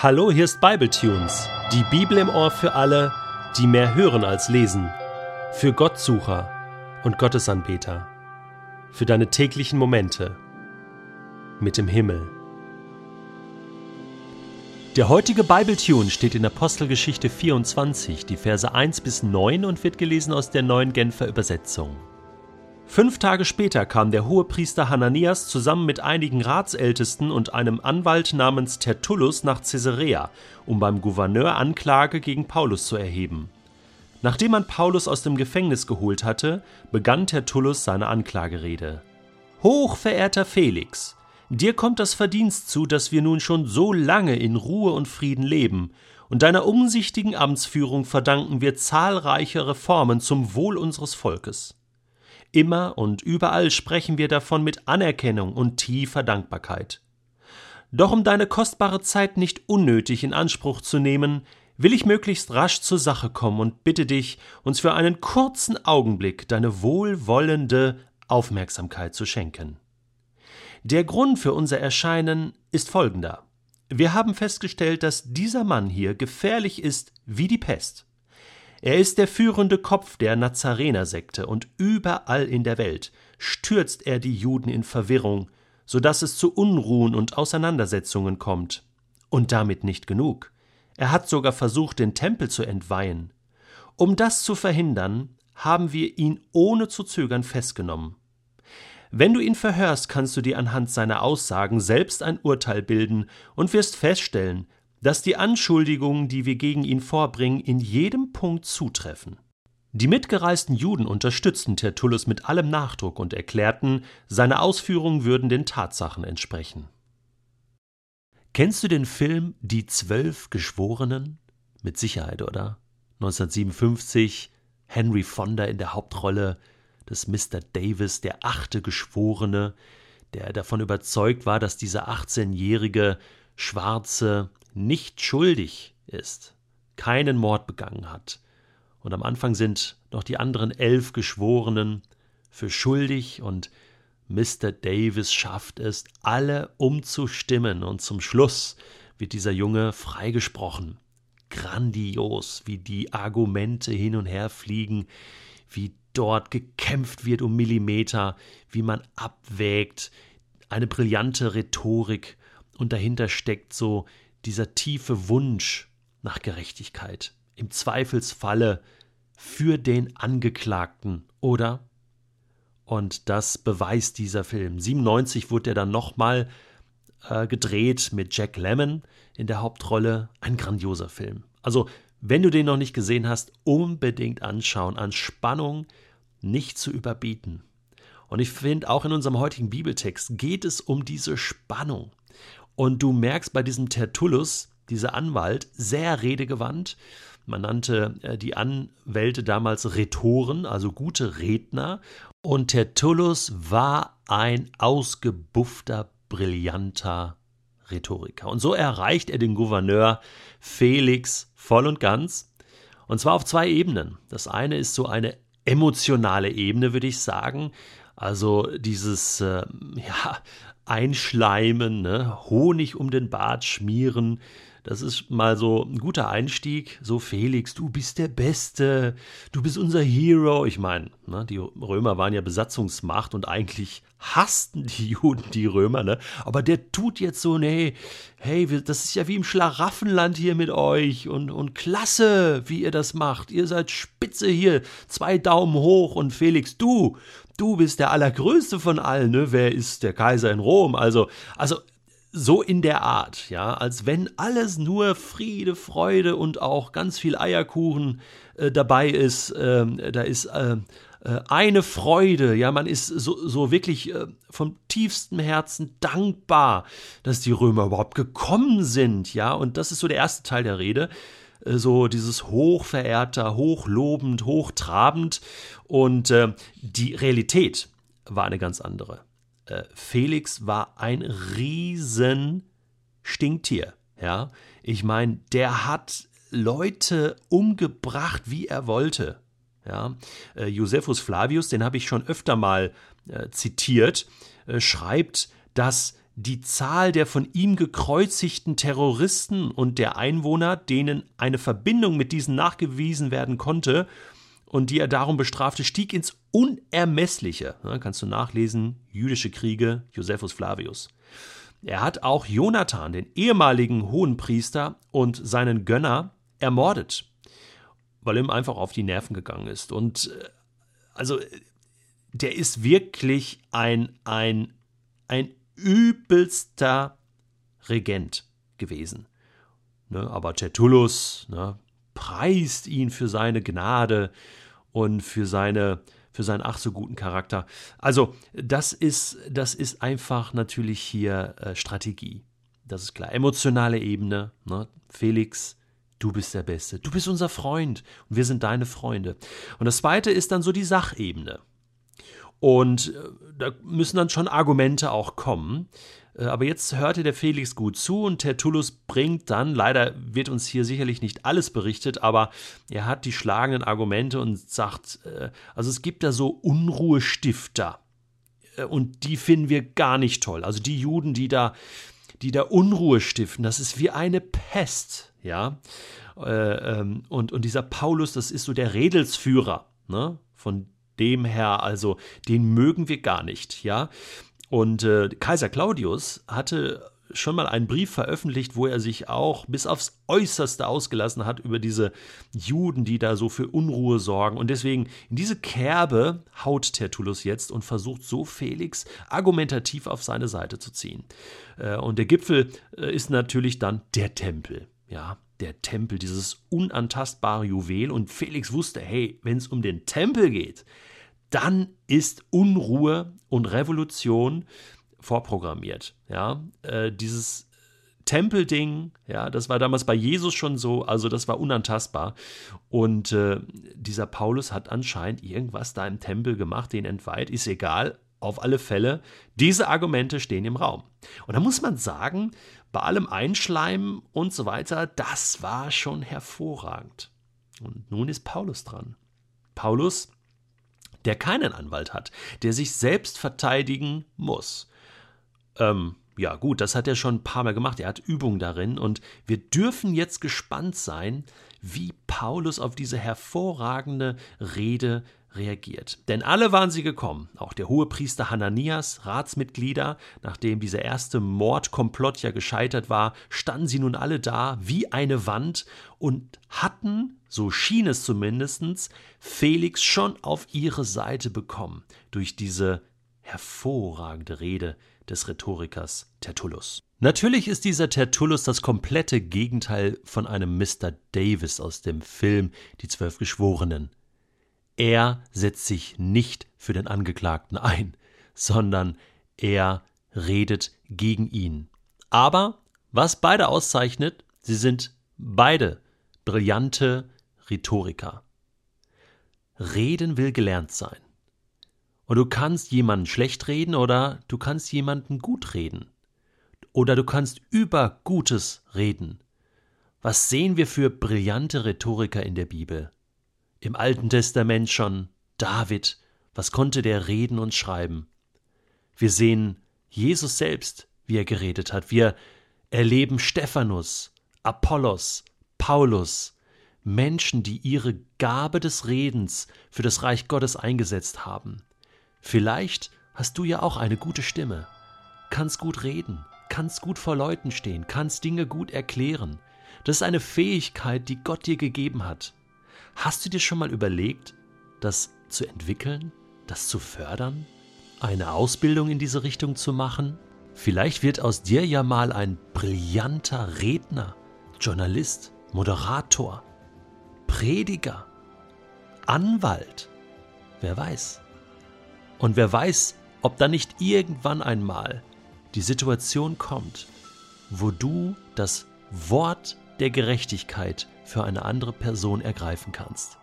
Hallo, hier ist Bibletunes, die Bibel im Ohr für alle, die mehr hören als lesen, für Gottsucher und Gottesanbeter, für deine täglichen Momente mit dem Himmel. Der heutige Bibletune steht in Apostelgeschichte 24, die Verse 1 bis 9 und wird gelesen aus der neuen Genfer Übersetzung. Fünf Tage später kam der Hohepriester Hananias zusammen mit einigen Ratsältesten und einem Anwalt namens Tertullus nach Caesarea, um beim Gouverneur Anklage gegen Paulus zu erheben. Nachdem man Paulus aus dem Gefängnis geholt hatte, begann Tertullus seine Anklagerede. Hochverehrter Felix, dir kommt das Verdienst zu, dass wir nun schon so lange in Ruhe und Frieden leben, und deiner umsichtigen Amtsführung verdanken wir zahlreiche Reformen zum Wohl unseres Volkes. Immer und überall sprechen wir davon mit Anerkennung und tiefer Dankbarkeit. Doch um deine kostbare Zeit nicht unnötig in Anspruch zu nehmen, will ich möglichst rasch zur Sache kommen und bitte dich, uns für einen kurzen Augenblick deine wohlwollende Aufmerksamkeit zu schenken. Der Grund für unser Erscheinen ist folgender. Wir haben festgestellt, dass dieser Mann hier gefährlich ist wie die Pest. Er ist der führende Kopf der Nazarenersekte und überall in der Welt stürzt er die Juden in Verwirrung, so dass es zu Unruhen und Auseinandersetzungen kommt. Und damit nicht genug. Er hat sogar versucht, den Tempel zu entweihen. Um das zu verhindern, haben wir ihn ohne zu zögern festgenommen. Wenn du ihn verhörst, kannst du dir anhand seiner Aussagen selbst ein Urteil bilden und wirst feststellen, dass die Anschuldigungen, die wir gegen ihn vorbringen, in jedem Punkt zutreffen. Die mitgereisten Juden unterstützten Tertullus mit allem Nachdruck und erklärten, seine Ausführungen würden den Tatsachen entsprechen. Kennst du den Film Die Zwölf Geschworenen? Mit Sicherheit, oder? 1957, Henry Fonda in der Hauptrolle des Mr. Davis, der achte Geschworene, der davon überzeugt war, dass dieser 18-jährige Schwarze nicht schuldig ist, keinen Mord begangen hat. Und am Anfang sind noch die anderen elf Geschworenen für schuldig und Mr. Davis schafft es, alle umzustimmen und zum Schluss wird dieser Junge freigesprochen. Grandios, wie die Argumente hin und her fliegen, wie dort gekämpft wird um Millimeter, wie man abwägt, eine brillante Rhetorik und dahinter steckt so dieser tiefe Wunsch nach Gerechtigkeit, im Zweifelsfalle für den Angeklagten, oder? Und das beweist dieser Film. 97 wurde er dann nochmal äh, gedreht mit Jack Lemmon in der Hauptrolle. Ein grandioser Film. Also, wenn du den noch nicht gesehen hast, unbedingt anschauen. An Spannung nicht zu überbieten. Und ich finde, auch in unserem heutigen Bibeltext geht es um diese Spannung. Und du merkst bei diesem Tertullus, dieser Anwalt, sehr redegewandt. Man nannte äh, die Anwälte damals Rhetoren, also gute Redner. Und Tertullus war ein ausgebuffter, brillanter Rhetoriker. Und so erreicht er den Gouverneur Felix voll und ganz. Und zwar auf zwei Ebenen. Das eine ist so eine emotionale Ebene, würde ich sagen. Also dieses äh, ja, einschleimen, ne? Honig um den Bart schmieren. Das ist mal so ein guter Einstieg. So, Felix, du bist der Beste, du bist unser Hero. Ich meine, ne, die Römer waren ja Besatzungsmacht und eigentlich hassten die Juden die Römer, ne? Aber der tut jetzt so, nee, hey, das ist ja wie im Schlaraffenland hier mit euch und, und klasse, wie ihr das macht. Ihr seid spitze hier, zwei Daumen hoch und Felix, du, du bist der Allergrößte von allen, ne? Wer ist der Kaiser in Rom? Also, also so in der Art, ja, als wenn alles nur Friede, Freude und auch ganz viel Eierkuchen äh, dabei ist. Äh, da ist äh, äh, eine Freude, ja, man ist so, so wirklich äh, vom tiefstem Herzen dankbar, dass die Römer überhaupt gekommen sind, ja, und das ist so der erste Teil der Rede äh, so dieses hochverehrter, hochlobend, hochtrabend und äh, die Realität war eine ganz andere. Äh, Felix war ein riesen Stinktier, ja. Ich meine, der hat Leute umgebracht, wie er wollte. Ja, äh, Josephus Flavius, den habe ich schon öfter mal äh, zitiert, äh, schreibt, dass die Zahl der von ihm gekreuzigten Terroristen und der Einwohner, denen eine Verbindung mit diesen nachgewiesen werden konnte und die er darum bestrafte, stieg ins Unermessliche. Ja, kannst du nachlesen, jüdische Kriege, Josephus Flavius. Er hat auch Jonathan, den ehemaligen Hohenpriester und seinen Gönner, ermordet, weil ihm einfach auf die Nerven gegangen ist. Und äh, also der ist wirklich ein, ein, ein übelster Regent gewesen. Ne, aber Tertullus ne, preist ihn für seine Gnade und für seine für seinen ach so guten Charakter. Also, das ist, das ist einfach natürlich hier äh, Strategie. Das ist klar. Emotionale Ebene. Ne? Felix, du bist der Beste. Du bist unser Freund und wir sind deine Freunde. Und das zweite ist dann so die Sachebene. Und äh, da müssen dann schon Argumente auch kommen. Äh, aber jetzt hörte der Felix gut zu und Tertullus bringt dann, leider wird uns hier sicherlich nicht alles berichtet, aber er hat die schlagenden Argumente und sagt, äh, also es gibt da so Unruhestifter und die finden wir gar nicht toll. Also die Juden, die da, die da Unruhe stiften, das ist wie eine Pest, ja. Ähm, und, und dieser Paulus, das ist so der Redelsführer, ne, von dem her, also den mögen wir gar nicht, ja. Und äh, Kaiser Claudius hatte schon mal einen Brief veröffentlicht, wo er sich auch bis aufs Äußerste ausgelassen hat über diese Juden, die da so für Unruhe sorgen. Und deswegen in diese Kerbe haut Tertullus jetzt und versucht so Felix argumentativ auf seine Seite zu ziehen. Äh, und der Gipfel äh, ist natürlich dann der Tempel. Ja, der Tempel, dieses unantastbare Juwel. Und Felix wusste, hey, wenn es um den Tempel geht, dann ist Unruhe und Revolution vorprogrammiert. Ja, äh, dieses Tempelding, ja, das war damals bei Jesus schon so, also das war unantastbar. Und äh, dieser Paulus hat anscheinend irgendwas da im Tempel gemacht, den entweiht, ist egal. Auf alle Fälle, diese Argumente stehen im Raum. Und da muss man sagen, bei allem Einschleimen und so weiter, das war schon hervorragend. Und nun ist Paulus dran. Paulus der keinen Anwalt hat, der sich selbst verteidigen muss. Ähm, ja, gut, das hat er schon ein paar Mal gemacht. Er hat Übung darin und wir dürfen jetzt gespannt sein, wie Paulus auf diese hervorragende Rede reagiert. Denn alle waren sie gekommen, auch der Hohepriester Hananias, Ratsmitglieder, nachdem dieser erste Mordkomplott ja gescheitert war, standen sie nun alle da wie eine Wand und hatten, so schien es zumindest, Felix schon auf ihre Seite bekommen durch diese hervorragende Rede des Rhetorikers Tertullus. Natürlich ist dieser Tertullus das komplette Gegenteil von einem Mr. Davis aus dem Film Die Zwölf Geschworenen. Er setzt sich nicht für den Angeklagten ein, sondern er redet gegen ihn. Aber was beide auszeichnet, sie sind beide brillante Rhetoriker. Reden will gelernt sein. Und du kannst jemanden schlecht reden oder du kannst jemanden gut reden. Oder du kannst über Gutes reden. Was sehen wir für brillante Rhetoriker in der Bibel? Im Alten Testament schon David, was konnte der reden und schreiben? Wir sehen Jesus selbst, wie er geredet hat. Wir erleben Stephanus, Apollos, Paulus, Menschen, die ihre Gabe des Redens für das Reich Gottes eingesetzt haben. Vielleicht hast du ja auch eine gute Stimme, kannst gut reden, kannst gut vor Leuten stehen, kannst Dinge gut erklären. Das ist eine Fähigkeit, die Gott dir gegeben hat. Hast du dir schon mal überlegt, das zu entwickeln, das zu fördern, eine Ausbildung in diese Richtung zu machen? Vielleicht wird aus dir ja mal ein brillanter Redner, Journalist, Moderator, Prediger, Anwalt. Wer weiß. Und wer weiß, ob da nicht irgendwann einmal die Situation kommt, wo du das Wort der Gerechtigkeit für eine andere Person ergreifen kannst.